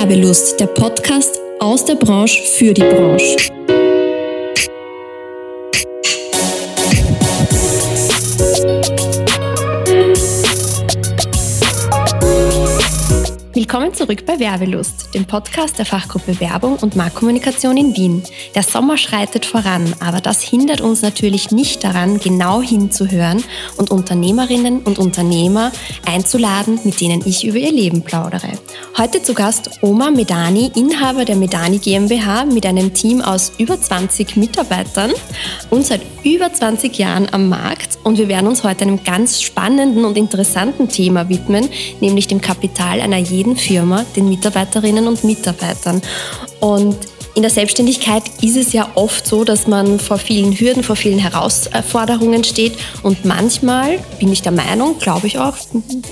Werbelust, der Podcast aus der Branche für die Branche. Zurück bei Werbelust, dem Podcast der Fachgruppe Werbung und Marktkommunikation in Wien. Der Sommer schreitet voran, aber das hindert uns natürlich nicht daran, genau hinzuhören und Unternehmerinnen und Unternehmer einzuladen, mit denen ich über ihr Leben plaudere. Heute zu Gast Oma Medani, Inhaber der Medani GmbH mit einem Team aus über 20 Mitarbeitern und seit über 20 Jahren am Markt. Und wir werden uns heute einem ganz spannenden und interessanten Thema widmen, nämlich dem Kapital einer jeden Firma, den Mitarbeiterinnen und Mitarbeitern. Und in der Selbstständigkeit ist es ja oft so, dass man vor vielen Hürden, vor vielen Herausforderungen steht und manchmal, bin ich der Meinung, glaube ich auch,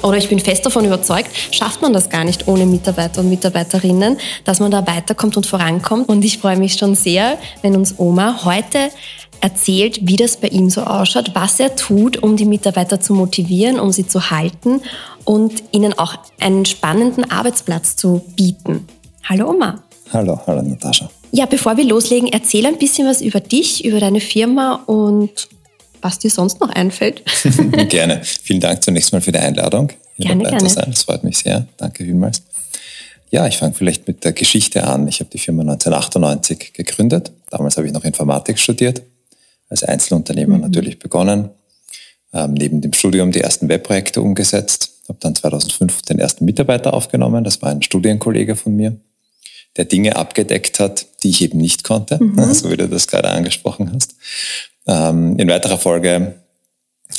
oder ich bin fest davon überzeugt, schafft man das gar nicht ohne Mitarbeiter und Mitarbeiterinnen, dass man da weiterkommt und vorankommt. Und ich freue mich schon sehr, wenn uns Oma heute erzählt, wie das bei ihm so ausschaut, was er tut, um die Mitarbeiter zu motivieren, um sie zu halten und ihnen auch einen spannenden Arbeitsplatz zu bieten. Hallo Oma. Hallo, hallo Natascha. Ja, bevor wir loslegen, erzähl ein bisschen was über dich, über deine Firma und was dir sonst noch einfällt. gerne. Vielen Dank zunächst mal für die Einladung, hier gerne, gerne. sein. Das freut mich sehr. Danke vielmals. Ja, ich fange vielleicht mit der Geschichte an. Ich habe die Firma 1998 gegründet. Damals habe ich noch Informatik studiert, als Einzelunternehmer mhm. natürlich begonnen, ähm, neben dem Studium die ersten Webprojekte umgesetzt, habe dann 2005 den ersten Mitarbeiter aufgenommen. Das war ein Studienkollege von mir der Dinge abgedeckt hat, die ich eben nicht konnte, mhm. so wie du das gerade angesprochen hast. Ähm, in weiterer Folge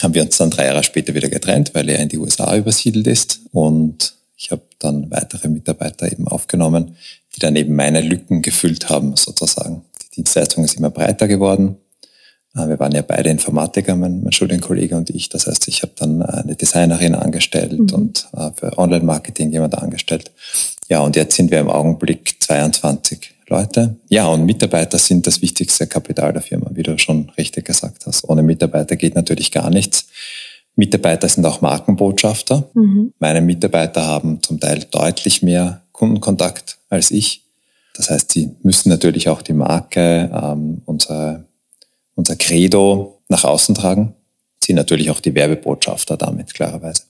haben wir uns dann drei Jahre später wieder getrennt, weil er in die USA übersiedelt ist. Und ich habe dann weitere Mitarbeiter eben aufgenommen, die dann eben meine Lücken gefüllt haben, sozusagen. Die Dienstleistung ist immer breiter geworden. Äh, wir waren ja beide Informatiker, mein, mein Studienkollege und ich. Das heißt, ich habe dann eine Designerin angestellt mhm. und äh, für Online-Marketing jemand angestellt. Ja, und jetzt sind wir im Augenblick 22 Leute. Ja, und Mitarbeiter sind das wichtigste Kapital der Firma, wie du schon richtig gesagt hast. Ohne Mitarbeiter geht natürlich gar nichts. Mitarbeiter sind auch Markenbotschafter. Mhm. Meine Mitarbeiter haben zum Teil deutlich mehr Kundenkontakt als ich. Das heißt, sie müssen natürlich auch die Marke, ähm, unser, unser Credo nach außen tragen sind natürlich auch die Werbebotschafter damit, klarerweise.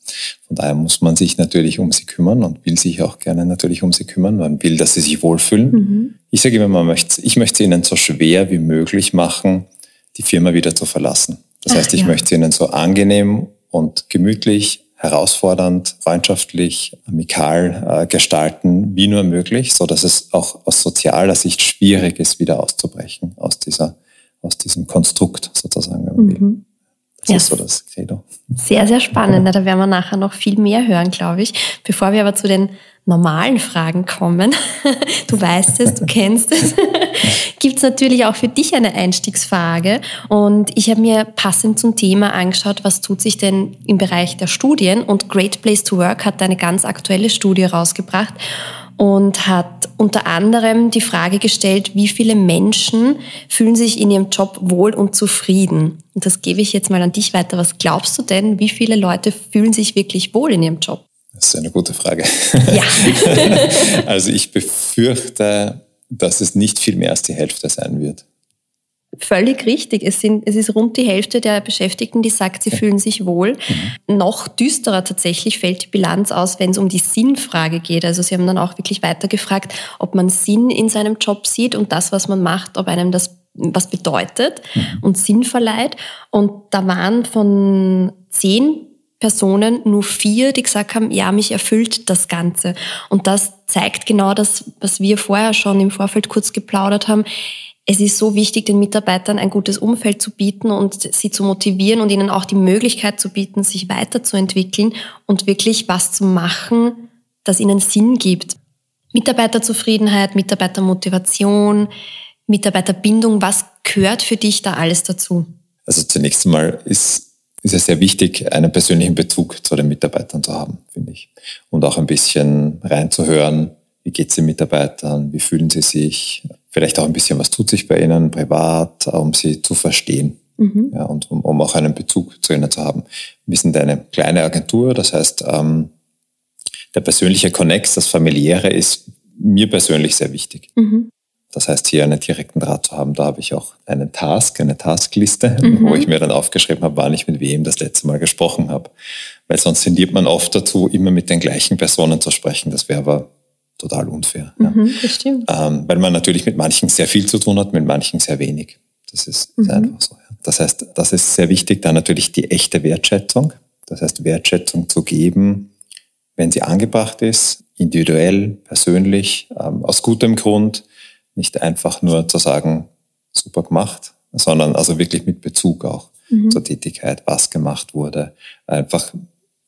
Von daher muss man sich natürlich um sie kümmern und will sich auch gerne natürlich um sie kümmern. Man will, dass sie sich wohlfühlen. Mhm. Ich sage immer, man möchte, ich möchte ihnen so schwer wie möglich machen, die Firma wieder zu verlassen. Das Ach, heißt, ich ja. möchte ihnen so angenehm und gemütlich, herausfordernd, freundschaftlich, amikal äh, gestalten, wie nur möglich, so dass es auch aus sozialer Sicht schwierig ist, wieder auszubrechen aus dieser, aus diesem Konstrukt sozusagen, mhm. Das ja. ist so das Credo. Sehr, sehr spannend. Da werden wir nachher noch viel mehr hören, glaube ich. Bevor wir aber zu den normalen Fragen kommen, du weißt es, du kennst es, gibt es natürlich auch für dich eine Einstiegsfrage. Und ich habe mir passend zum Thema angeschaut, was tut sich denn im Bereich der Studien. Und Great Place to Work hat eine ganz aktuelle Studie rausgebracht und hat unter anderem die Frage gestellt, wie viele Menschen fühlen sich in ihrem Job wohl und zufrieden. Und das gebe ich jetzt mal an dich weiter. Was glaubst du denn, wie viele Leute fühlen sich wirklich wohl in ihrem Job? Das ist eine gute Frage. Ja. also ich befürchte, dass es nicht viel mehr als die Hälfte sein wird. Völlig richtig. Es, sind, es ist rund die Hälfte der Beschäftigten, die sagt, sie fühlen sich wohl. Mhm. Noch düsterer tatsächlich fällt die Bilanz aus, wenn es um die Sinnfrage geht. Also sie haben dann auch wirklich weiter gefragt, ob man Sinn in seinem Job sieht und das, was man macht, ob einem das was bedeutet mhm. und Sinn verleiht. Und da waren von zehn Personen nur vier, die gesagt haben, ja, mich erfüllt das Ganze. Und das zeigt genau das, was wir vorher schon im Vorfeld kurz geplaudert haben es ist so wichtig, den Mitarbeitern ein gutes Umfeld zu bieten und sie zu motivieren und ihnen auch die Möglichkeit zu bieten, sich weiterzuentwickeln und wirklich was zu machen, das ihnen Sinn gibt. Mitarbeiterzufriedenheit, Mitarbeitermotivation, Mitarbeiterbindung, was gehört für dich da alles dazu? Also zunächst einmal ist, ist es sehr wichtig, einen persönlichen Bezug zu den Mitarbeitern zu haben, finde ich. Und auch ein bisschen reinzuhören, wie geht es den Mitarbeitern, wie fühlen sie sich, vielleicht auch ein bisschen, was tut sich bei ihnen privat, um sie zu verstehen. Mhm. Ja, und um, um, auch einen Bezug zu ihnen zu haben. Wir sind eine kleine Agentur, das heißt, ähm, der persönliche Connex, das familiäre ist mir persönlich sehr wichtig. Mhm. Das heißt, hier einen direkten Draht zu haben, da habe ich auch einen Task, eine Taskliste, mhm. wo ich mir dann aufgeschrieben habe, wann ich mit wem das letzte Mal gesprochen habe. Weil sonst tendiert man oft dazu, immer mit den gleichen Personen zu sprechen. Das wäre aber total unfair. Mhm, ja. Ähm, weil man natürlich mit manchen sehr viel zu tun hat, mit manchen sehr wenig. Das ist, mhm. einfach so. Ja. Das heißt, das ist sehr wichtig. Dann natürlich die echte Wertschätzung. Das heißt, Wertschätzung zu geben, wenn sie angebracht ist, individuell, persönlich, ähm, aus gutem Grund, nicht einfach nur zu sagen, super gemacht, sondern also wirklich mit Bezug auch mhm. zur Tätigkeit, was gemacht wurde. Einfach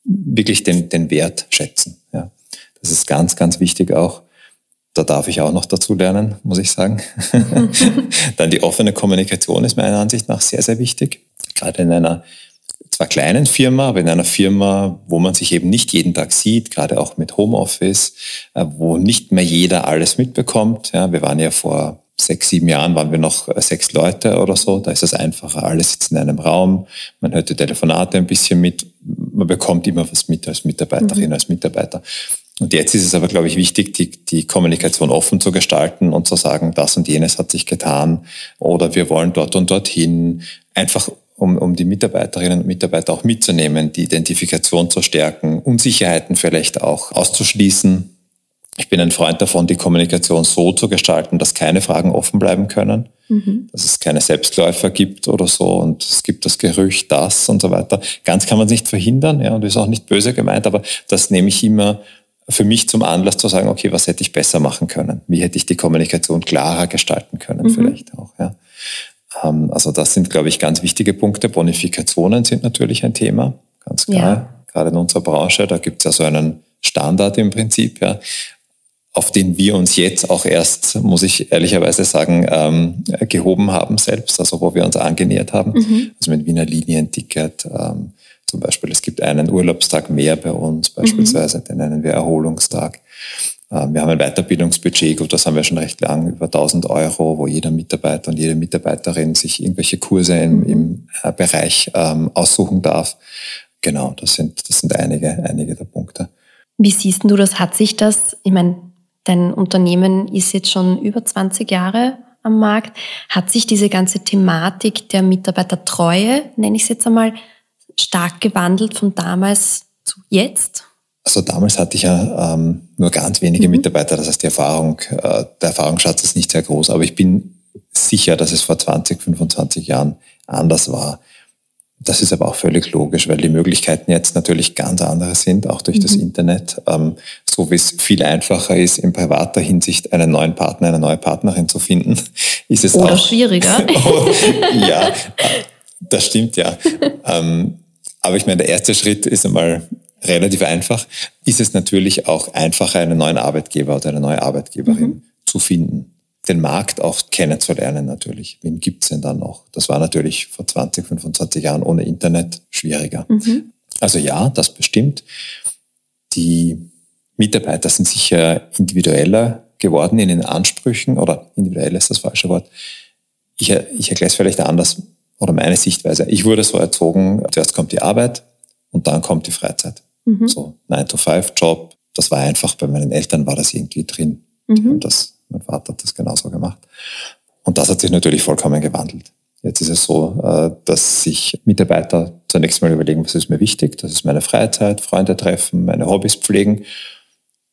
wirklich den, den Wert schätzen. Ja. Das ist ganz, ganz wichtig auch. Da darf ich auch noch dazu lernen, muss ich sagen. Dann die offene Kommunikation ist meiner Ansicht nach sehr, sehr wichtig. Gerade in einer zwar kleinen Firma, aber in einer Firma, wo man sich eben nicht jeden Tag sieht, gerade auch mit Homeoffice, äh, wo nicht mehr jeder alles mitbekommt. Ja, wir waren ja vor sechs, sieben Jahren waren wir noch äh, sechs Leute oder so. Da ist es einfacher. Alle sitzen in einem Raum. Man hört die Telefonate ein bisschen mit. Man bekommt immer was mit als Mitarbeiterin, mhm. als Mitarbeiter. Und jetzt ist es aber, glaube ich, wichtig, die, die Kommunikation offen zu gestalten und zu sagen, das und jenes hat sich getan oder wir wollen dort und dorthin. Einfach um, um die Mitarbeiterinnen und Mitarbeiter auch mitzunehmen, die Identifikation zu stärken, Unsicherheiten vielleicht auch auszuschließen. Ich bin ein Freund davon, die Kommunikation so zu gestalten, dass keine Fragen offen bleiben können, mhm. dass es keine Selbstläufer gibt oder so und es gibt das Gerücht, das und so weiter. Ganz kann man es nicht verhindern ja, und ist auch nicht böse gemeint, aber das nehme ich immer für mich zum Anlass zu sagen, okay, was hätte ich besser machen können? Wie hätte ich die Kommunikation klarer gestalten können mhm. vielleicht auch? Ja. Ähm, also das sind, glaube ich, ganz wichtige Punkte. Bonifikationen sind natürlich ein Thema, ganz klar. Ja. Gerade in unserer Branche, da gibt es ja so einen Standard im Prinzip, ja, auf den wir uns jetzt auch erst, muss ich ehrlicherweise sagen, ähm, gehoben haben selbst, also wo wir uns angenähert haben. Mhm. Also mit Wiener Linienticket ähm, zum Beispiel. Es gibt einen Urlaubstag mehr bei uns beispielsweise, mhm. den nennen wir Erholungstag. Ähm, wir haben ein Weiterbildungsbudget, gut, das haben wir schon recht lang, über 1000 Euro, wo jeder Mitarbeiter und jede Mitarbeiterin sich irgendwelche Kurse im, mhm. im äh, Bereich ähm, aussuchen darf. Genau, das sind, das sind einige, einige der Punkte. Wie siehst du das? Hat sich das, ich meine, dein Unternehmen ist jetzt schon über 20 Jahre am Markt. Hat sich diese ganze Thematik der Mitarbeitertreue, nenne ich es jetzt einmal, stark gewandelt von damals zu jetzt? Also damals hatte ich ja ähm, nur ganz wenige mhm. Mitarbeiter, das heißt die Erfahrung, äh, der Erfahrungsschatz ist nicht sehr groß, aber ich bin sicher, dass es vor 20, 25 Jahren anders war. Das ist aber auch völlig logisch, weil die Möglichkeiten jetzt natürlich ganz andere sind, auch durch mhm. das Internet. Ähm, so wie es viel einfacher ist, in privater Hinsicht einen neuen Partner, eine neue Partnerin zu finden, ist es Oder auch... schwieriger. ja, das stimmt ja. ähm, aber ich meine, der erste Schritt ist einmal relativ einfach, ist es natürlich auch einfacher, einen neuen Arbeitgeber oder eine neue Arbeitgeberin mhm. zu finden. Den Markt auch kennenzulernen natürlich. Wen gibt's denn da noch? Das war natürlich vor 20, 25 Jahren ohne Internet schwieriger. Mhm. Also ja, das bestimmt. Die Mitarbeiter sind sicher individueller geworden in den Ansprüchen oder individuell ist das falsche Wort. Ich, ich erkläre es vielleicht anders oder meine Sichtweise. Ich wurde so erzogen, zuerst kommt die Arbeit und dann kommt die Freizeit. Mhm. So 9-to-5-Job. Das war einfach, bei meinen Eltern war das irgendwie drin. Mhm. Und das, mein Vater hat das genauso gemacht. Und das hat sich natürlich vollkommen gewandelt. Jetzt ist es so, äh, dass sich Mitarbeiter zunächst mal überlegen, was ist mir wichtig. Das ist meine Freizeit, Freunde treffen, meine Hobbys pflegen.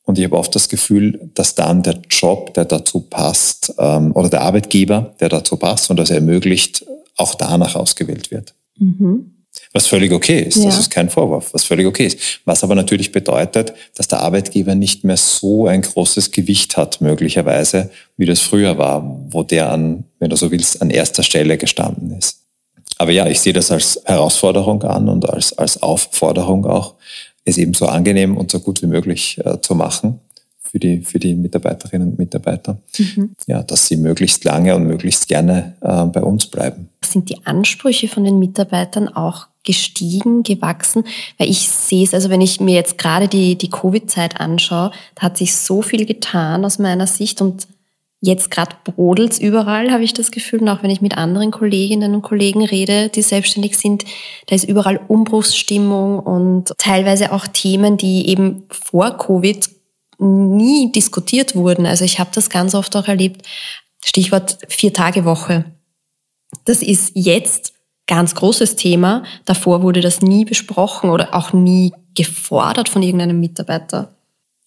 Und ich habe oft das Gefühl, dass dann der Job, der dazu passt, ähm, oder der Arbeitgeber, der dazu passt und das ermöglicht, auch danach ausgewählt wird. Mhm. Was völlig okay ist, ja. das ist kein Vorwurf, was völlig okay ist. Was aber natürlich bedeutet, dass der Arbeitgeber nicht mehr so ein großes Gewicht hat, möglicherweise, wie das früher war, wo der an, wenn du so willst, an erster Stelle gestanden ist. Aber ja, ich sehe das als Herausforderung an und als, als Aufforderung auch, es eben so angenehm und so gut wie möglich äh, zu machen für die, für die Mitarbeiterinnen und Mitarbeiter, mhm. ja, dass sie möglichst lange und möglichst gerne äh, bei uns bleiben. Sind die Ansprüche von den Mitarbeitern auch gestiegen, gewachsen? Weil ich sehe es, also wenn ich mir jetzt gerade die, die Covid-Zeit anschaue, da hat sich so viel getan aus meiner Sicht und jetzt gerade brodelt es überall, habe ich das Gefühl. Und auch wenn ich mit anderen Kolleginnen und Kollegen rede, die selbstständig sind, da ist überall Umbruchsstimmung und teilweise auch Themen, die eben vor Covid nie diskutiert wurden. Also ich habe das ganz oft auch erlebt. Stichwort Vier-Tage-Woche. Das ist jetzt ganz großes Thema. Davor wurde das nie besprochen oder auch nie gefordert von irgendeinem Mitarbeiter.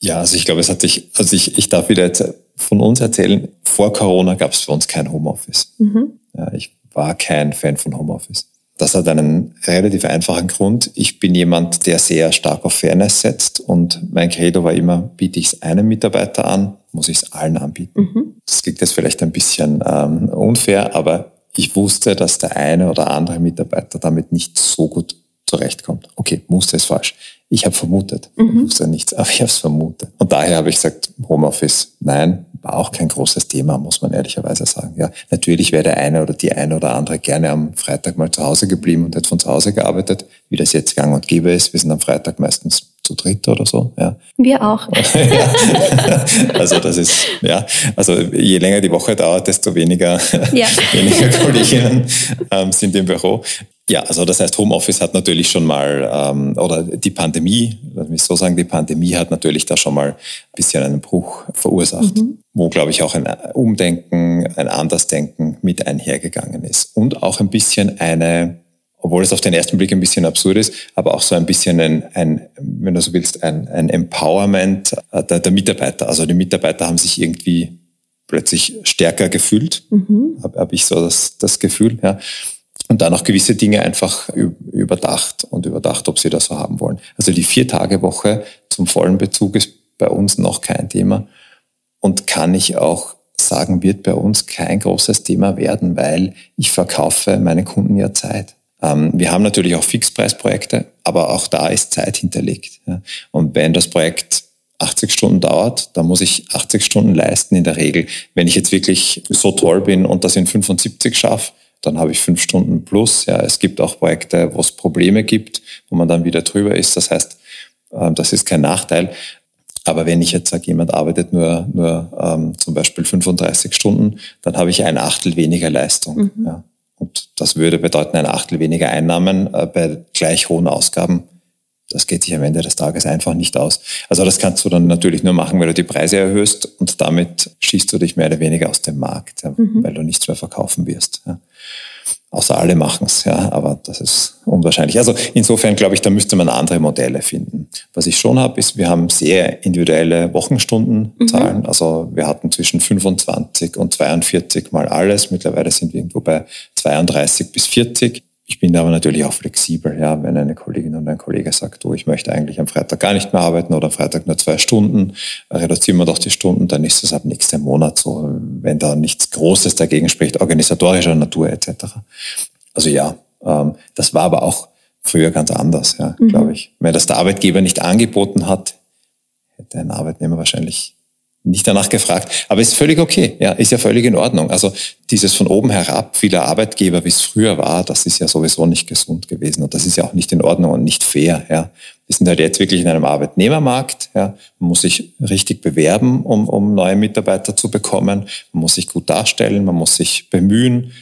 Ja, also ich glaube, es hat sich, also ich, ich darf wieder jetzt von uns erzählen, vor Corona gab es für uns kein Homeoffice. Mhm. Ja, ich war kein Fan von Homeoffice. Das hat einen relativ einfachen Grund. Ich bin jemand, der sehr stark auf Fairness setzt und mein Credo war immer, biete ich es einem Mitarbeiter an, muss ich es allen anbieten. Mhm. Das klingt jetzt vielleicht ein bisschen ähm, unfair, aber ich wusste, dass der eine oder andere Mitarbeiter damit nicht so gut zurechtkommt. Okay, Muster ist falsch. Ich habe vermutet. Mhm. Ich wusste nichts, aber ich habe es vermutet. Und daher habe ich gesagt, Homeoffice, nein, war auch kein großes Thema, muss man ehrlicherweise sagen. Ja, natürlich wäre der eine oder die eine oder andere gerne am Freitag mal zu Hause geblieben und hätte von zu Hause gearbeitet, wie das jetzt gang und gäbe ist. Wir sind am Freitag meistens zu dritt oder so. Ja. Wir auch. also das ist, ja, also je länger die Woche dauert, desto weniger, ja. weniger Kolleginnen ähm, sind im Büro. Ja, also das heißt, Homeoffice hat natürlich schon mal, ähm, oder die Pandemie, lass mich so sagen, die Pandemie hat natürlich da schon mal ein bisschen einen Bruch verursacht, mhm. Wo, glaube ich, auch ein Umdenken, ein Andersdenken mit einhergegangen ist. Und auch ein bisschen eine, obwohl es auf den ersten Blick ein bisschen absurd ist, aber auch so ein bisschen ein, ein wenn du so willst, ein, ein Empowerment der, der Mitarbeiter. Also die Mitarbeiter haben sich irgendwie plötzlich stärker gefühlt, mhm. habe hab ich so das, das Gefühl, ja und dann auch gewisse Dinge einfach überdacht und überdacht, ob sie das so haben wollen. Also die Vier-Tage-Woche zum vollen Bezug ist bei uns noch kein Thema und kann ich auch sagen, wird bei uns kein großes Thema werden, weil ich verkaufe meinen Kunden ja Zeit. Ähm, wir haben natürlich auch Fixpreisprojekte, aber auch da ist Zeit hinterlegt. Und wenn das Projekt 80 Stunden dauert, dann muss ich 80 Stunden leisten in der Regel. Wenn ich jetzt wirklich so toll bin und das in 75 schaffe, dann habe ich fünf Stunden plus. Ja, es gibt auch Projekte, wo es Probleme gibt, wo man dann wieder drüber ist. Das heißt, ähm, das ist kein Nachteil. Aber wenn ich jetzt sage, jemand arbeitet nur, nur ähm, zum Beispiel 35 Stunden, dann habe ich ein Achtel weniger Leistung. Mhm. Ja. Und das würde bedeuten, ein Achtel weniger Einnahmen äh, bei gleich hohen Ausgaben. Das geht sich am Ende des Tages einfach nicht aus. Also das kannst du dann natürlich nur machen, wenn du die Preise erhöhst und damit schießt du dich mehr oder weniger aus dem Markt, ja, mhm. weil du nichts mehr verkaufen wirst. Ja. Außer alle machen es, ja, aber das ist unwahrscheinlich. Also insofern glaube ich, da müsste man andere Modelle finden. Was ich schon habe, ist, wir haben sehr individuelle Wochenstundenzahlen. Mhm. Also wir hatten zwischen 25 und 42 mal alles. Mittlerweile sind wir irgendwo bei 32 bis 40. Ich bin aber natürlich auch flexibel, ja, wenn eine Kollegin und ein Kollege sagt, oh, ich möchte eigentlich am Freitag gar nicht mehr arbeiten oder am Freitag nur zwei Stunden, reduzieren wir doch die Stunden, dann ist es ab nächsten Monat so, wenn da nichts Großes dagegen spricht, organisatorischer Natur etc. Also ja, ähm, das war aber auch früher ganz anders, ja, mhm. glaube ich. Wenn das der Arbeitgeber nicht angeboten hat, hätte ein Arbeitnehmer wahrscheinlich nicht danach gefragt. Aber ist völlig okay. Ja, ist ja völlig in Ordnung. Also dieses von oben herab vieler Arbeitgeber, wie es früher war, das ist ja sowieso nicht gesund gewesen. Und das ist ja auch nicht in Ordnung und nicht fair. Ja. Wir sind halt jetzt wirklich in einem Arbeitnehmermarkt. Ja. Man muss sich richtig bewerben, um, um neue Mitarbeiter zu bekommen. Man muss sich gut darstellen. Man muss sich bemühen.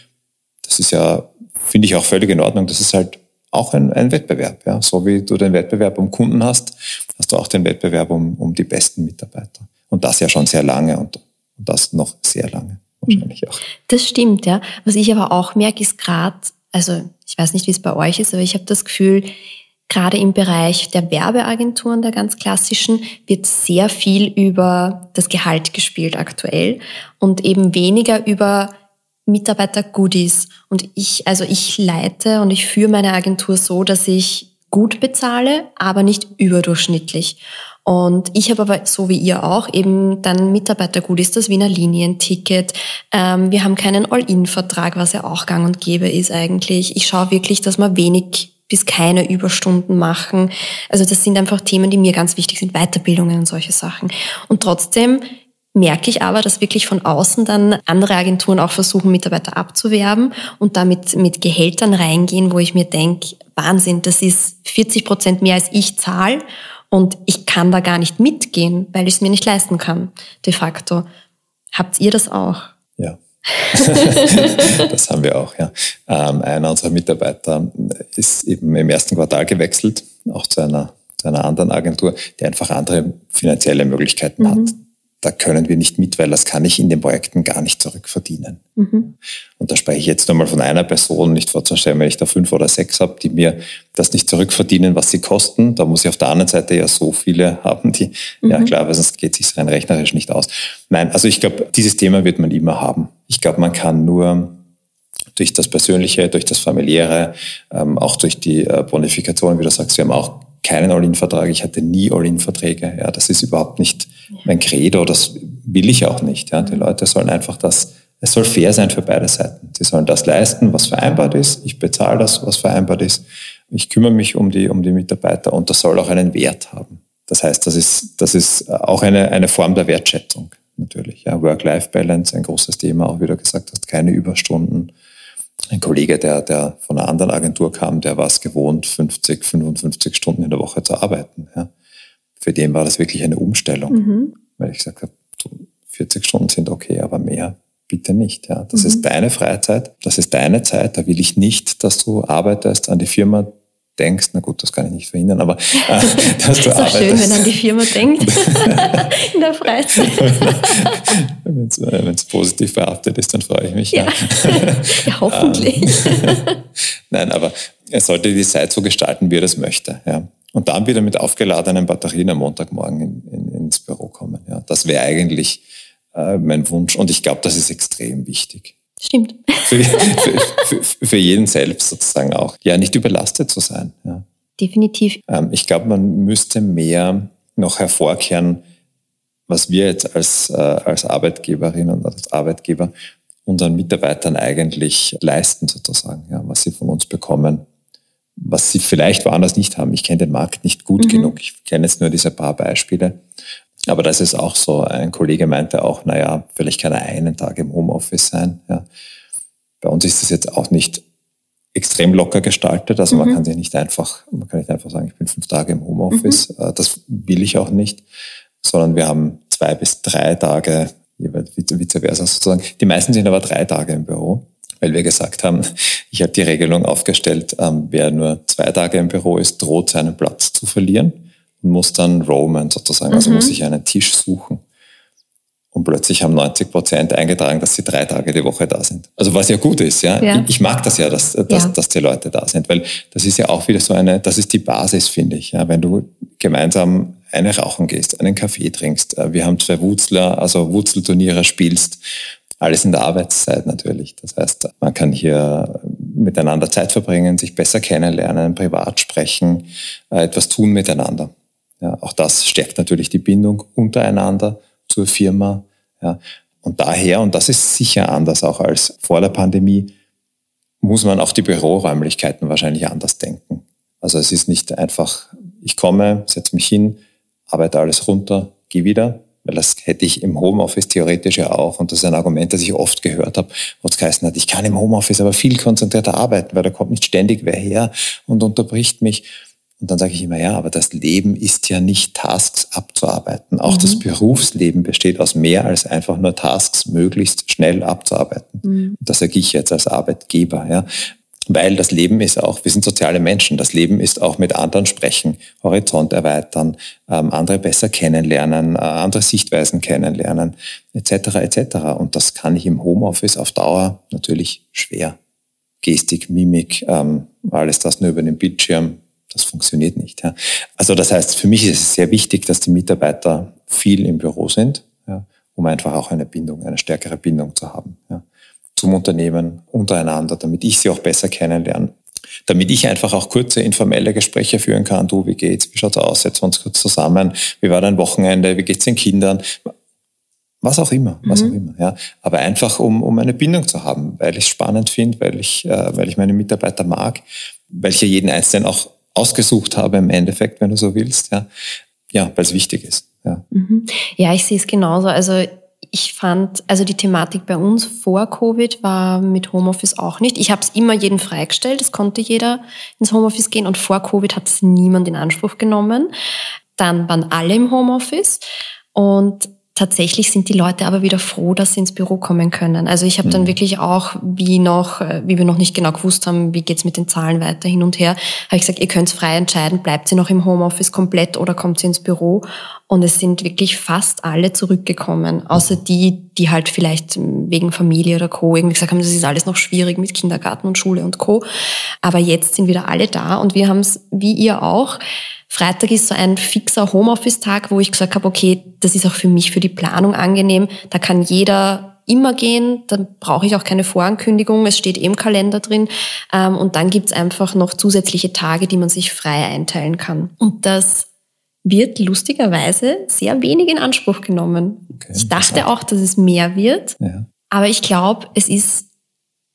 Das ist ja, finde ich auch völlig in Ordnung. Das ist halt auch ein, ein Wettbewerb. Ja. So wie du den Wettbewerb um Kunden hast, hast du auch den Wettbewerb um, um die besten Mitarbeiter. Und das ja schon sehr lange und, das noch sehr lange wahrscheinlich auch. Das stimmt, ja. Was ich aber auch merke, ist gerade, also ich weiß nicht, wie es bei euch ist, aber ich habe das Gefühl, gerade im Bereich der Werbeagenturen, der ganz klassischen, wird sehr viel über das Gehalt gespielt aktuell und eben weniger über Mitarbeiter-Goodies. Und ich, also ich leite und ich führe meine Agentur so, dass ich gut bezahle, aber nicht überdurchschnittlich. Und ich habe aber, so wie ihr auch, eben dann Mitarbeitergut das Wiener Linienticket. Ähm, wir haben keinen All-In-Vertrag, was ja auch gang und gäbe ist eigentlich. Ich schaue wirklich, dass wir wenig bis keine Überstunden machen. Also das sind einfach Themen, die mir ganz wichtig sind, Weiterbildungen und solche Sachen. Und trotzdem merke ich aber, dass wirklich von außen dann andere Agenturen auch versuchen, Mitarbeiter abzuwerben und damit mit Gehältern reingehen, wo ich mir denke, Wahnsinn, das ist 40 Prozent mehr als ich zahle und ich kann da gar nicht mitgehen, weil ich es mir nicht leisten kann, de facto. Habt ihr das auch? Ja. das haben wir auch, ja. Ähm, einer unserer Mitarbeiter ist eben im ersten Quartal gewechselt, auch zu einer zu einer anderen Agentur, die einfach andere finanzielle Möglichkeiten mhm. hat da können wir nicht mit, weil das kann ich in den Projekten gar nicht zurückverdienen. Mhm. Und da spreche ich jetzt nochmal von einer Person, nicht vorzustellen, wenn ich da fünf oder sechs habe, die mir das nicht zurückverdienen, was sie kosten. Da muss ich auf der anderen Seite ja so viele haben, die, mhm. ja klar, weil sonst geht es sich rein rechnerisch nicht aus. Nein, also ich glaube, dieses Thema wird man immer haben. Ich glaube, man kann nur durch das Persönliche, durch das Familiäre, ähm, auch durch die äh, Bonifikation, wie du sagst, wir haben auch keinen All-In-Vertrag. Ich hatte nie All-In-Verträge. Ja, das ist überhaupt nicht mein Credo. Das will ich auch nicht. Ja, die Leute sollen einfach das, es soll fair sein für beide Seiten. Sie sollen das leisten, was vereinbart ist. Ich bezahle das, was vereinbart ist. Ich kümmere mich um die, um die Mitarbeiter und das soll auch einen Wert haben. Das heißt, das ist, das ist auch eine, eine Form der Wertschätzung natürlich. Ja, Work-Life-Balance, ein großes Thema, auch wie du gesagt hast, keine Überstunden ein Kollege, der, der von einer anderen Agentur kam, der war es gewohnt, 50, 55 Stunden in der Woche zu arbeiten. Ja. Für den war das wirklich eine Umstellung, mhm. weil ich gesagt habe, 40 Stunden sind okay, aber mehr bitte nicht. Ja. Das mhm. ist deine Freizeit, das ist deine Zeit, da will ich nicht, dass du arbeitest an die Firma, denkst, na gut, das kann ich nicht verhindern, aber äh, dass du ist arbeitest. schön, wenn an die Firma denkt in der Freizeit. wenn es äh, positiv behaftet ist, dann freue ich mich. Ja, ja hoffentlich. Nein, aber er sollte die Zeit so gestalten, wie er das möchte. Ja. Und dann wieder mit aufgeladenen Batterien am Montagmorgen in, in, ins Büro kommen. Ja. Das wäre eigentlich äh, mein Wunsch. Und ich glaube, das ist extrem wichtig. Stimmt. Für, für, für, für, jeden selbst sozusagen auch. Ja, nicht überlastet zu sein. Ja. Definitiv. Ähm, ich glaube, man müsste mehr noch hervorkehren, was wir jetzt als, äh, als Arbeitgeberin und als Arbeitgeber unseren Mitarbeitern eigentlich leisten sozusagen, ja, was sie von uns bekommen, was sie vielleicht woanders nicht haben. Ich kenne den Markt nicht gut mhm. genug. Ich kenne jetzt nur diese paar Beispiele. Aber das ist auch so, ein Kollege meinte auch, naja, vielleicht kann er einen Tag im Homeoffice sein. Ja. Bei uns ist das jetzt auch nicht extrem locker gestaltet. Also mhm. man kann sich nicht einfach, man kann nicht einfach sagen, ich bin fünf Tage im Homeoffice. Mhm. Äh, das will ich auch nicht, sondern wir haben zwei bis drei Tage, jeweils vice versa sozusagen. Die meisten sind aber drei Tage im Büro, weil wir gesagt haben, ich habe die Regelung aufgestellt, ähm, wer nur zwei Tage im Büro ist, droht seinen Platz zu verlieren und muss dann roamen sozusagen, also mhm. muss ich einen Tisch suchen. Und plötzlich haben 90 Prozent eingetragen, dass sie drei Tage die Woche da sind. Also was ja gut ist, ja. ja. Ich mag das ja, dass, dass, ja. dass die Leute da sind, weil das ist ja auch wieder so eine, das ist die Basis, finde ich. Ja. Wenn du gemeinsam eine rauchen gehst, einen Kaffee trinkst, äh, wir haben zwei Wutzler, also Wurzelturniere spielst, alles in der Arbeitszeit natürlich. Das heißt, man kann hier miteinander Zeit verbringen, sich besser kennenlernen, privat sprechen, äh, etwas tun miteinander. Ja, auch das stärkt natürlich die Bindung untereinander zur Firma. Ja. Und daher, und das ist sicher anders auch als vor der Pandemie, muss man auch die Büroräumlichkeiten wahrscheinlich anders denken. Also es ist nicht einfach, ich komme, setze mich hin, arbeite alles runter, gehe wieder, weil das hätte ich im Homeoffice theoretisch ja auch. Und das ist ein Argument, das ich oft gehört habe, wo es geheißen hat, ich kann im Homeoffice aber viel konzentrierter arbeiten, weil da kommt nicht ständig wer her und unterbricht mich. Und dann sage ich immer, ja, aber das Leben ist ja nicht Tasks abzuarbeiten. Auch mhm. das Berufsleben besteht aus mehr als einfach nur Tasks möglichst schnell abzuarbeiten. Mhm. Das sage ich jetzt als Arbeitgeber, ja. Weil das Leben ist auch, wir sind soziale Menschen, das Leben ist auch mit anderen sprechen, Horizont erweitern, ähm, andere besser kennenlernen, äh, andere Sichtweisen kennenlernen, etc. etc. Und das kann ich im Homeoffice auf Dauer natürlich schwer. Gestik, Mimik, ähm, alles das nur über den Bildschirm, das funktioniert nicht. Ja. Also das heißt, für mich ist es sehr wichtig, dass die Mitarbeiter viel im Büro sind, ja, um einfach auch eine Bindung, eine stärkere Bindung zu haben ja, zum Unternehmen, untereinander, damit ich sie auch besser kennenlerne. Damit ich einfach auch kurze informelle Gespräche führen kann. Du, wie geht's? Wie schaut's aus? Setzen wir uns kurz zusammen. Wie war dein Wochenende? Wie geht's den Kindern? Was auch immer, was mhm. auch immer, ja. Aber einfach, um, um eine Bindung zu haben, weil ich es spannend finde, weil ich, äh, weil ich meine Mitarbeiter mag, weil ich ja jeden Einzelnen auch ausgesucht habe im Endeffekt, wenn du so willst, ja, ja weil es wichtig ist. Ja. Mhm. ja, ich sehe es genauso. Also ich fand, also die Thematik bei uns vor Covid war mit Homeoffice auch nicht. Ich habe es immer jedem freigestellt, es konnte jeder ins Homeoffice gehen und vor Covid hat es niemand in Anspruch genommen. Dann waren alle im Homeoffice und tatsächlich sind die Leute aber wieder froh, dass sie ins Büro kommen können. Also ich habe mhm. dann wirklich auch, wie noch, äh, wie wir noch nicht genau gewusst haben, wie geht's mit den Zahlen weiter hin und her, habe ich gesagt, ihr könnt frei entscheiden, bleibt sie noch im Homeoffice komplett oder kommt sie ins Büro. Und es sind wirklich fast alle zurückgekommen, außer die, die halt vielleicht wegen Familie oder Co. irgendwie gesagt haben, das ist alles noch schwierig mit Kindergarten und Schule und Co. Aber jetzt sind wieder alle da und wir haben es, wie ihr auch, Freitag ist so ein fixer Homeoffice-Tag, wo ich gesagt habe, okay, das ist auch für mich, für die Planung angenehm. Da kann jeder immer gehen, dann brauche ich auch keine Vorankündigung, es steht eh im Kalender drin. Ähm, und dann gibt's einfach noch zusätzliche Tage, die man sich frei einteilen kann. Und das wird lustigerweise sehr wenig in Anspruch genommen. Okay, ich dachte auch, dass es mehr wird, ja. aber ich glaube, es ist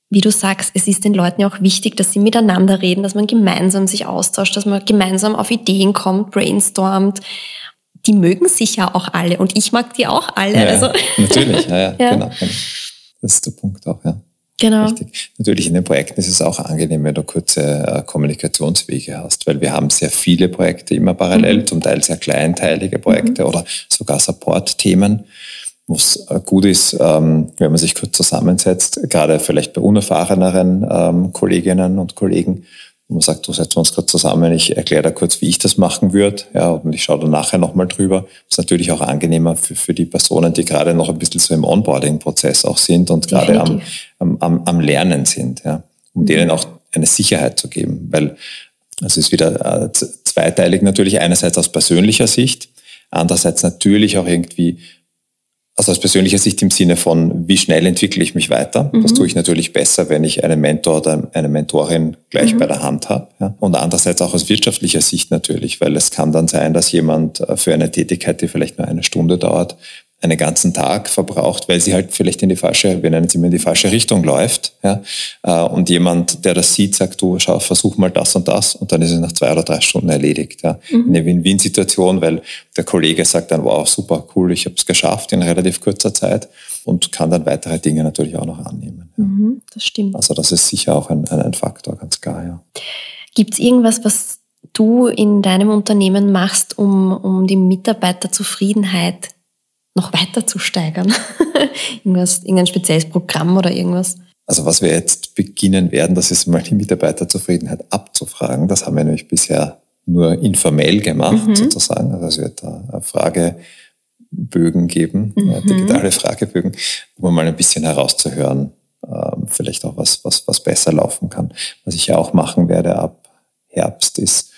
wie du sagst, es ist den Leuten ja auch wichtig, dass sie miteinander reden, dass man gemeinsam sich austauscht, dass man gemeinsam auf Ideen kommt, brainstormt. Die mögen sich ja auch alle und ich mag die auch alle. Ja, also. Natürlich, ja, ja, ja, genau. Das ist der Punkt auch, ja. Genau. Richtig. Natürlich in den Projekten ist es auch angenehm, wenn du kurze äh, Kommunikationswege hast, weil wir haben sehr viele Projekte immer parallel, mhm. zum Teil sehr kleinteilige Projekte mhm. oder sogar Support-Themen was äh, gut ist, ähm, wenn man sich kurz zusammensetzt, gerade vielleicht bei unerfahreneren ähm, Kolleginnen und Kollegen, wo man sagt, du setzt uns kurz zusammen, ich erkläre da kurz, wie ich das machen würde, ja, und ich schaue dann nachher nochmal drüber. Das ist natürlich auch angenehmer für, für die Personen, die gerade noch ein bisschen so im Onboarding-Prozess auch sind und gerade am, am, am Lernen sind, ja, um mhm. denen auch eine Sicherheit zu geben, weil es ist wieder äh, zweiteilig natürlich einerseits aus persönlicher Sicht, andererseits natürlich auch irgendwie also aus persönlicher Sicht im Sinne von, wie schnell entwickle ich mich weiter. Mhm. Das tue ich natürlich besser, wenn ich einen Mentor oder eine Mentorin gleich mhm. bei der Hand habe. Ja. Und andererseits auch aus wirtschaftlicher Sicht natürlich, weil es kann dann sein, dass jemand äh, für eine Tätigkeit, die vielleicht nur eine Stunde dauert, einen ganzen Tag verbraucht, weil sie halt vielleicht in die falsche, wir nennen es immer in die falsche Richtung läuft. Ja? Äh, und jemand, der das sieht, sagt, du, schau, versuch mal das und das und dann ist es nach zwei oder drei Stunden erledigt. Ja? Mhm. Eine Win-Win-Situation, weil der Kollege sagt dann, wow, super, cool, ich habe es geschafft in relativ kurzer Zeit und kann dann weitere Dinge natürlich auch noch annehmen. Ja? Mhm, das stimmt. Also das ist sicher auch ein, ein, ein Faktor, ganz klar. Ja. Gibt es irgendwas, was du in deinem Unternehmen machst, um, um die Mitarbeiterzufriedenheit noch weiter zu steigern? irgendwas, irgendein spezielles Programm oder irgendwas? Also was wir jetzt beginnen werden, das ist mal die Mitarbeiterzufriedenheit abzufragen. Das haben wir nämlich bisher nur informell gemacht, mhm. sozusagen. Also es wird da Fragebögen geben, mhm. digitale Fragebögen, um mal ein bisschen herauszuhören, ähm, vielleicht auch was, was, was besser laufen kann. Was ich ja auch machen werde ab Herbst ist,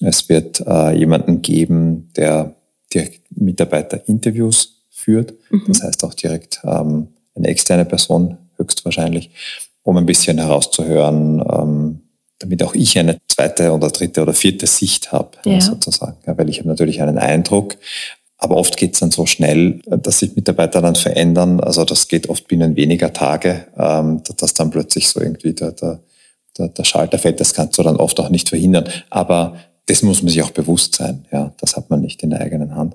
es wird äh, jemanden geben, der direkt Mitarbeiterinterviews führt. Mhm. Das heißt auch direkt ähm, eine externe Person höchstwahrscheinlich, um ein bisschen herauszuhören, ähm, damit auch ich eine zweite oder dritte oder vierte Sicht habe, ja. sozusagen. Ja, weil ich habe natürlich einen Eindruck, aber oft geht es dann so schnell, dass sich Mitarbeiter dann verändern. Also das geht oft binnen weniger Tage, ähm, dass dann plötzlich so irgendwie der, der, der, der Schalter fällt. Das kannst du dann oft auch nicht verhindern. Aber das muss man sich auch bewusst sein. Ja, das hat man nicht in der eigenen Hand.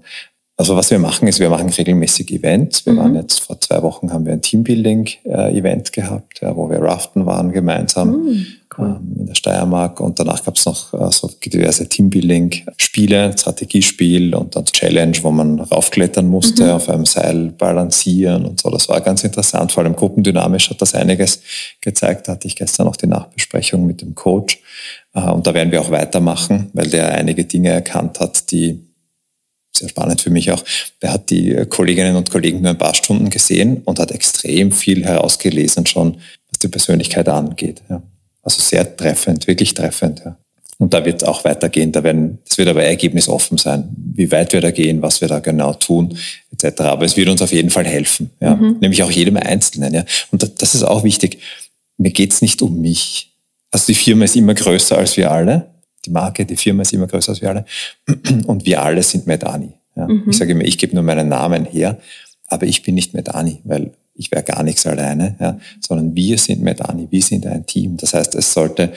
Also was wir machen, ist, wir machen regelmäßig Events. Wir mhm. waren jetzt vor zwei Wochen haben wir ein Teambuilding-Event gehabt, ja, wo wir raften waren gemeinsam mhm, cool. ähm, in der Steiermark. Und danach gab es noch äh, so diverse Teambuilding-Spiele, Strategiespiel und dann Challenge, wo man raufklettern musste, mhm. auf einem Seil balancieren und so. Das war ganz interessant. Vor allem gruppendynamisch hat das einiges gezeigt. Da hatte ich gestern noch die Nachbesprechung mit dem Coach. Äh, und da werden wir auch weitermachen, weil der einige Dinge erkannt hat, die sehr spannend für mich auch. Der hat die Kolleginnen und Kollegen nur ein paar Stunden gesehen und hat extrem viel herausgelesen schon, was die Persönlichkeit angeht. Ja. Also sehr treffend, wirklich treffend. Ja. Und da wird es auch weitergehen. Da werden, das wird aber ergebnisoffen sein, wie weit wir da gehen, was wir da genau tun, etc. Aber es wird uns auf jeden Fall helfen. Ja. Mhm. Nämlich auch jedem Einzelnen. Ja. Und das ist auch wichtig. Mir geht's nicht um mich. Also die Firma ist immer größer als wir alle die Marke, die Firma ist immer größer als wir alle. Und wir alle sind Medani. Ja. Mhm. Ich sage immer, ich gebe nur meinen Namen her, aber ich bin nicht Medani, weil ich wäre gar nichts alleine, ja, sondern wir sind Medani, wir sind ein Team. Das heißt, es sollte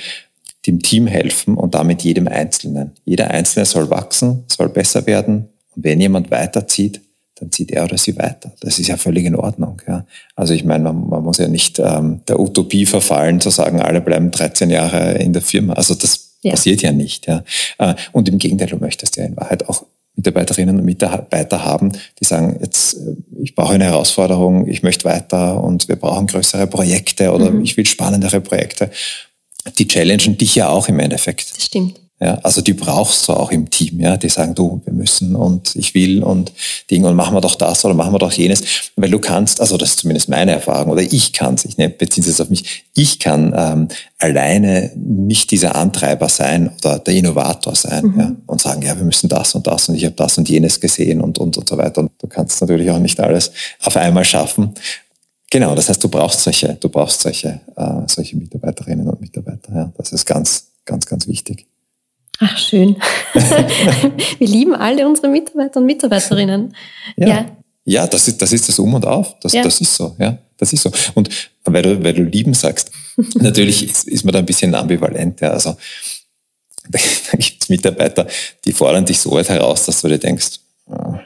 dem Team helfen und damit jedem Einzelnen. Jeder Einzelne soll wachsen, soll besser werden. Und wenn jemand weiterzieht, dann zieht er oder sie weiter. Das ist ja völlig in Ordnung. Ja. Also ich meine, man, man muss ja nicht ähm, der Utopie verfallen, zu sagen, alle bleiben 13 Jahre in der Firma. Also das ja. Passiert ja nicht. Ja. Äh, und im Gegenteil, du möchtest ja in Wahrheit auch Mitarbeiterinnen und Mitarbeiter haben, die sagen, jetzt, äh, ich brauche eine Herausforderung, ich möchte weiter und wir brauchen größere Projekte oder mhm. ich will spannendere Projekte. Die challengen dich ja auch im Endeffekt. Das stimmt. Ja, also die brauchst du auch im Team, ja. Die sagen, du, wir müssen und ich will und Ding und machen wir doch das oder machen wir doch jenes. Weil du kannst, also das ist zumindest meine Erfahrung, oder ich kann es, ich ne, beziehe es auf mich, ich kann ähm, alleine nicht dieser Antreiber sein oder der Innovator sein mhm. ja, und sagen, ja, wir müssen das und das und ich habe das und jenes gesehen und, und, und so weiter. Und du kannst natürlich auch nicht alles auf einmal schaffen. Genau, das heißt, du brauchst solche, du brauchst solche, äh, solche Mitarbeiterinnen und Mitarbeiter. Ja. Das ist ganz, ganz, ganz wichtig. Ach, schön. Wir lieben alle unsere Mitarbeiter und Mitarbeiterinnen. Ja. ja. ja. das, ist, das ist das Um und Auf. Das, ja. das ist so, ja. Das ist so. Und weil du, weil du lieben sagst, natürlich ist, ist man da ein bisschen ambivalent. Ja. Also da gibt es Mitarbeiter, die fordern dich so weit heraus, dass du dir denkst,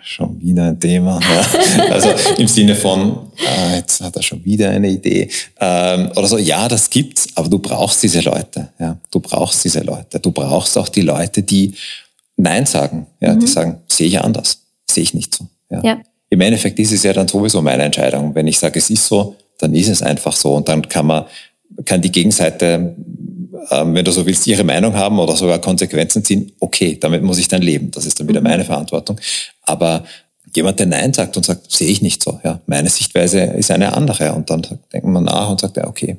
schon wieder ein Thema. Ja. Also im Sinne von, ah, jetzt hat er schon wieder eine Idee. Ähm, oder so, ja, das gibt's, aber du brauchst diese Leute. Ja. Du brauchst diese Leute. Du brauchst auch die Leute, die Nein sagen. Ja, mhm. Die sagen, sehe ich anders, sehe ich nicht so. Ja. ja. Im Endeffekt ist es ja dann sowieso meine Entscheidung. Wenn ich sage, es ist so, dann ist es einfach so. Und dann kann man, kann die Gegenseite wenn du so willst, ihre Meinung haben oder sogar Konsequenzen ziehen, okay, damit muss ich dann leben. Das ist dann wieder mhm. meine Verantwortung. Aber jemand, der Nein sagt und sagt, sehe ich nicht so, ja, meine Sichtweise ist eine andere. Und dann denkt man nach und sagt, ja, okay,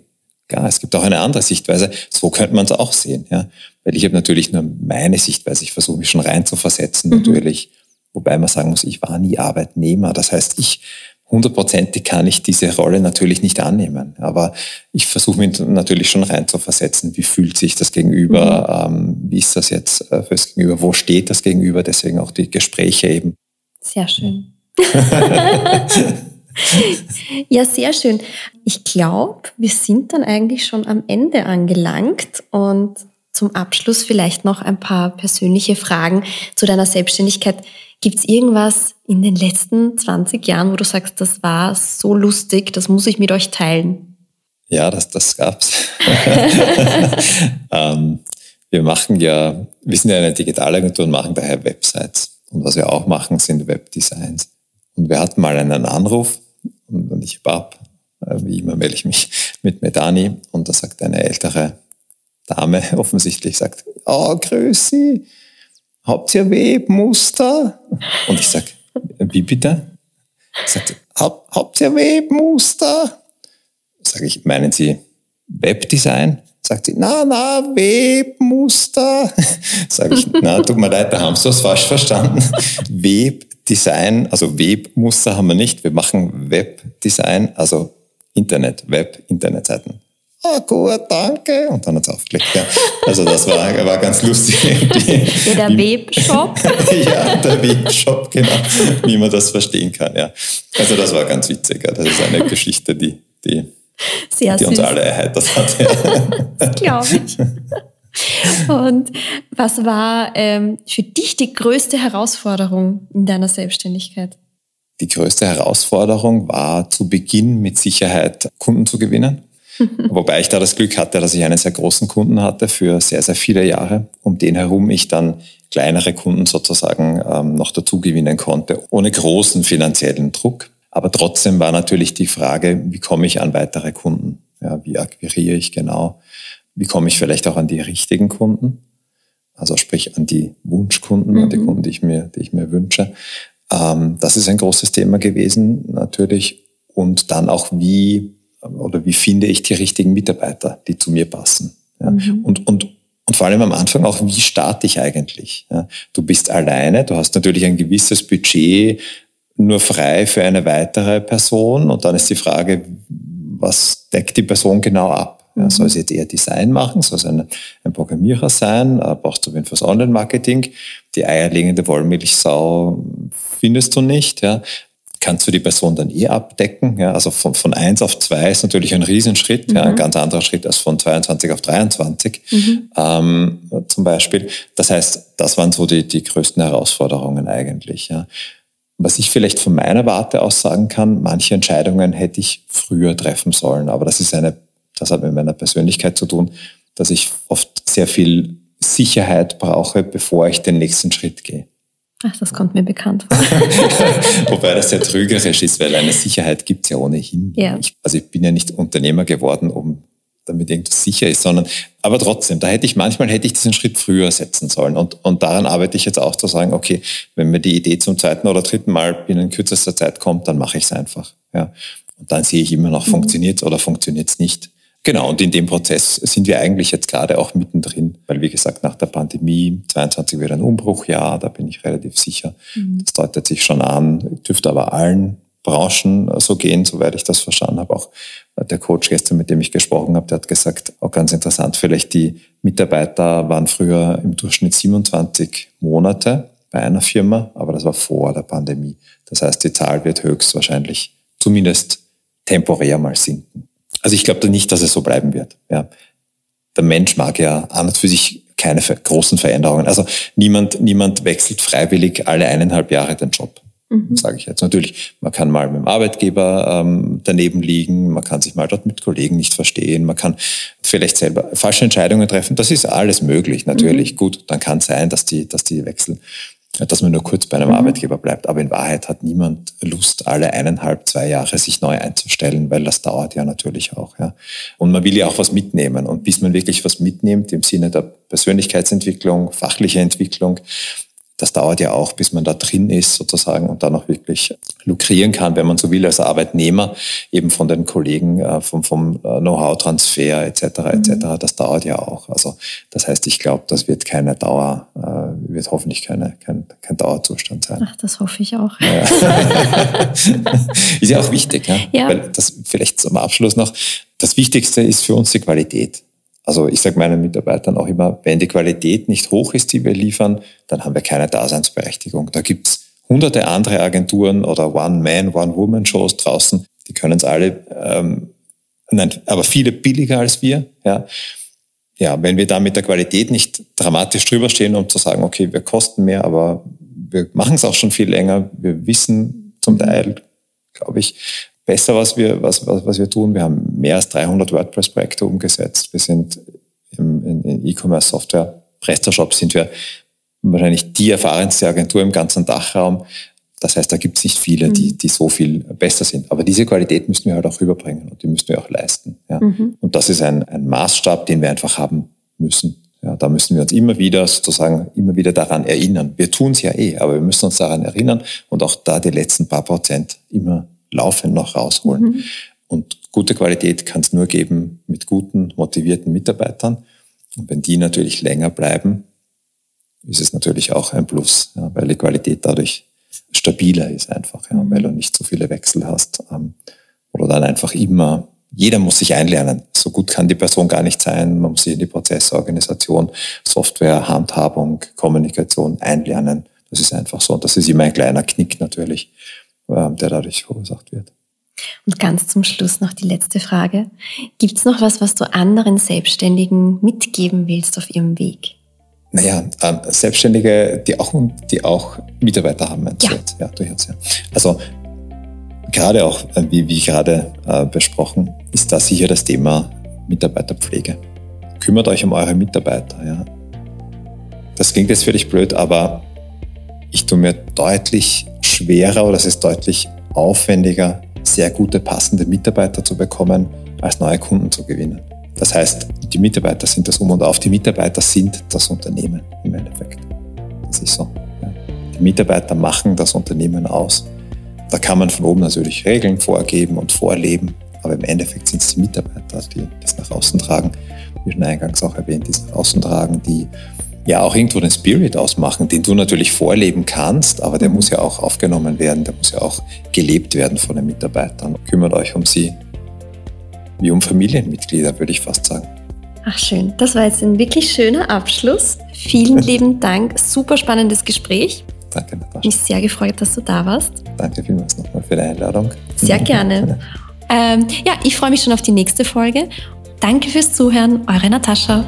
klar, es gibt auch eine andere Sichtweise. So könnte man es auch sehen, ja. Weil ich habe natürlich nur meine Sichtweise. Ich versuche mich schon rein zu versetzen, mhm. natürlich. Wobei man sagen muss, ich war nie Arbeitnehmer. Das heißt, ich hundertprozentig kann ich diese Rolle natürlich nicht annehmen. Aber ich versuche mich natürlich schon rein zu versetzen. Wie fühlt sich das Gegenüber? Mhm. Ähm, wie ist das jetzt äh, fürs Gegenüber? Wo steht das Gegenüber? Deswegen auch die Gespräche eben. Sehr schön. ja, sehr schön. Ich glaube, wir sind dann eigentlich schon am Ende angelangt und zum Abschluss vielleicht noch ein paar persönliche Fragen zu deiner Selbstständigkeit. Gibt es irgendwas in den letzten 20 Jahren, wo du sagst, das war so lustig, das muss ich mit euch teilen? Ja, das, das gab's. ähm, wir machen ja, wir sind ja eine Digitalagentur und machen daher Websites. Und was wir auch machen, sind Webdesigns. Und wir hatten mal einen Anruf und, ich habe ab, äh, wie immer melde ich mich mit Medani und da sagt eine ältere Dame offensichtlich, sagt, oh, grüß Sie, habt ihr Webmuster? Und ich sage, wie bitte? Sagt, Hab, habt ihr Webmuster? Sage ich, meinen Sie Webdesign? Sagt sie, na, na, Webmuster. Sage ich, na, tut mir leid, da haben Sie was falsch verstanden. Webdesign, also Webmuster haben wir nicht. Wir machen Webdesign, also Internet, Web, Internetseiten ah, gut, danke. Und dann hat es aufgelegt. Ja. Also das war, war ganz lustig. ja, der Webshop. ja, der Webshop, genau. Wie man das verstehen kann. Ja. Also das war ganz witzig. Das ist eine Geschichte, die, die, die uns alle erheitert hat. Ja. glaube ich. Und was war ähm, für dich die größte Herausforderung in deiner Selbstständigkeit? Die größte Herausforderung war zu Beginn mit Sicherheit Kunden zu gewinnen. Wobei ich da das Glück hatte, dass ich einen sehr großen Kunden hatte für sehr, sehr viele Jahre, um den herum ich dann kleinere Kunden sozusagen ähm, noch dazu gewinnen konnte, ohne großen finanziellen Druck. Aber trotzdem war natürlich die Frage, wie komme ich an weitere Kunden? Ja, wie akquiriere ich genau? Wie komme ich vielleicht auch an die richtigen Kunden? Also sprich an die Wunschkunden, mhm. an die. Kunden, die ich mir, die ich mir wünsche. Ähm, das ist ein großes Thema gewesen, natürlich. Und dann auch, wie oder wie finde ich die richtigen Mitarbeiter, die zu mir passen. Ja? Mhm. Und, und, und vor allem am Anfang auch, wie starte ich eigentlich? Ja? Du bist alleine, du hast natürlich ein gewisses Budget nur frei für eine weitere Person und dann ist die Frage, was deckt die Person genau ab? Ja, mhm. soll sie jetzt eher Design machen? Soll es ein, ein Programmierer sein? Äh, brauchst du wen fürs Online-Marketing? Die eierlegende Wollmilchsau findest du nicht. Ja? Kannst du die Person dann eh abdecken. Ja, also von, von 1 auf 2 ist natürlich ein Riesenschritt, mhm. ja, ein mhm. ganz anderer Schritt als von 22 auf 23 mhm. ähm, zum Beispiel. Das heißt, das waren so die, die größten Herausforderungen eigentlich. Ja. Was ich vielleicht von meiner Warte aus sagen kann, manche Entscheidungen hätte ich früher treffen sollen, aber das ist eine, das hat mit meiner Persönlichkeit zu tun, dass ich oft sehr viel Sicherheit brauche, bevor ich den nächsten Schritt gehe. Ach, das kommt mir bekannt. Wobei das sehr trügerisch ist, weil eine Sicherheit gibt es ja ohnehin. Ja. Ich, also ich bin ja nicht Unternehmer geworden, um damit irgendwas sicher ist, sondern aber trotzdem, da hätte ich manchmal hätte ich diesen Schritt früher setzen sollen und und daran arbeite ich jetzt auch zu sagen, okay, wenn mir die Idee zum zweiten oder dritten Mal binnen kürzester Zeit kommt, dann mache ich es einfach, ja. Und dann sehe ich immer noch, mhm. funktioniert oder funktioniert es nicht. Genau, und in dem Prozess sind wir eigentlich jetzt gerade auch mittendrin, weil wie gesagt, nach der Pandemie 22 wird ein Umbruchjahr, da bin ich relativ sicher. Mhm. Das deutet sich schon an, dürfte aber allen Branchen so gehen, soweit ich das verstanden habe. Auch der Coach gestern, mit dem ich gesprochen habe, der hat gesagt, auch ganz interessant, vielleicht die Mitarbeiter waren früher im Durchschnitt 27 Monate bei einer Firma, aber das war vor der Pandemie. Das heißt, die Zahl wird höchstwahrscheinlich zumindest temporär mal sinken. Also ich glaube da nicht, dass es so bleiben wird. Ja. Der Mensch mag ja an und für sich keine großen Veränderungen. Also niemand, niemand wechselt freiwillig alle eineinhalb Jahre den Job mhm. sage ich jetzt. Natürlich, man kann mal mit dem Arbeitgeber ähm, daneben liegen, man kann sich mal dort mit Kollegen nicht verstehen, man kann vielleicht selber falsche Entscheidungen treffen. Das ist alles möglich, natürlich. Mhm. Gut, dann kann es sein, dass die, dass die wechseln dass man nur kurz bei einem mhm. Arbeitgeber bleibt. Aber in Wahrheit hat niemand Lust, alle eineinhalb, zwei Jahre sich neu einzustellen, weil das dauert ja natürlich auch. Ja. Und man will ja auch was mitnehmen. Und bis man wirklich was mitnimmt im Sinne der Persönlichkeitsentwicklung, fachliche Entwicklung, das dauert ja auch, bis man da drin ist sozusagen und dann auch wirklich lukrieren kann, wenn man so will, als Arbeitnehmer, eben von den Kollegen, äh, vom, vom äh, Know-how-Transfer etc. etc. Mhm. Das dauert ja auch. Also das heißt, ich glaube, das wird keine Dauer, äh, wird hoffentlich keine, kein, kein Dauerzustand sein. Ach, das hoffe ich auch. Ja. ist ja auch wichtig, ja? ja. Weil das vielleicht zum Abschluss noch, das Wichtigste ist für uns die Qualität. Also ich sage meinen Mitarbeitern auch immer, wenn die Qualität nicht hoch ist, die wir liefern, dann haben wir keine Daseinsberechtigung. Da gibt's hunderte andere Agenturen oder One-Man, One-Woman-Shows draußen, die können es alle, ähm, nein, aber viele billiger als wir. Ja. ja, wenn wir da mit der Qualität nicht dramatisch drüber stehen, um zu sagen, okay, wir kosten mehr, aber wir machen es auch schon viel länger, wir wissen zum Teil, glaube ich, besser, was wir, was, was, was wir tun. Wir haben mehr als 300 WordPress-Projekte umgesetzt. Wir sind im, in, in E-Commerce-Software, PrestaShop sind wir wahrscheinlich die erfahrenste Agentur im ganzen Dachraum. Das heißt, da gibt es nicht viele, die, mhm. die so viel besser sind. Aber diese Qualität müssen wir halt auch rüberbringen und die müssen wir auch leisten. Ja. Mhm. Und das ist ein, ein Maßstab, den wir einfach haben müssen. Ja, da müssen wir uns immer wieder sozusagen immer wieder daran erinnern. Wir tun es ja eh, aber wir müssen uns daran erinnern und auch da die letzten paar Prozent immer laufend noch rausholen. Mhm. Und gute Qualität kann es nur geben mit guten, motivierten Mitarbeitern. Und wenn die natürlich länger bleiben, ist es natürlich auch ein Plus, ja, weil die Qualität dadurch stabiler ist einfach, ja, weil du nicht so viele Wechsel hast. Ähm, oder dann einfach immer, jeder muss sich einlernen. So gut kann die Person gar nicht sein. Man muss sich in die Prozessorganisation, Software, Handhabung, Kommunikation einlernen. Das ist einfach so. Und das ist immer ein kleiner Knick natürlich. Ähm, der dadurch verursacht wird. Und ganz zum Schluss noch die letzte Frage. Gibt es noch was, was du anderen Selbstständigen mitgeben willst auf ihrem Weg? Naja, ähm, Selbstständige, die auch, die auch Mitarbeiter haben, meinst ja. du Ja, durchaus, ja. Also gerade auch, äh, wie, wie gerade äh, besprochen, ist da sicher das Thema Mitarbeiterpflege. Kümmert euch um eure Mitarbeiter, ja. Das klingt jetzt völlig blöd, aber ich tue mir deutlich schwerer oder es ist deutlich aufwendiger, sehr gute, passende Mitarbeiter zu bekommen, als neue Kunden zu gewinnen. Das heißt, die Mitarbeiter sind das Um und Auf. Die Mitarbeiter sind das Unternehmen im Endeffekt. Das ist so. Die Mitarbeiter machen das Unternehmen aus. Da kann man von oben natürlich Regeln vorgeben und vorleben, aber im Endeffekt sind es die Mitarbeiter, die das nach außen tragen, wie schon eingangs auch erwähnt, die es nach außen tragen, die ja auch irgendwo den Spirit ausmachen, den du natürlich vorleben kannst, aber der muss ja auch aufgenommen werden, der muss ja auch gelebt werden von den Mitarbeitern. Kümmert euch um sie wie um Familienmitglieder, würde ich fast sagen. Ach schön, das war jetzt ein wirklich schöner Abschluss. Vielen lieben Dank, super spannendes Gespräch. Danke, Natascha. Mich sehr gefreut, dass du da warst. Danke vielmals nochmal für die Einladung. Sehr gerne. Ähm, ja, ich freue mich schon auf die nächste Folge. Danke fürs Zuhören, eure Natascha.